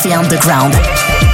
Café Underground.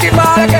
Simara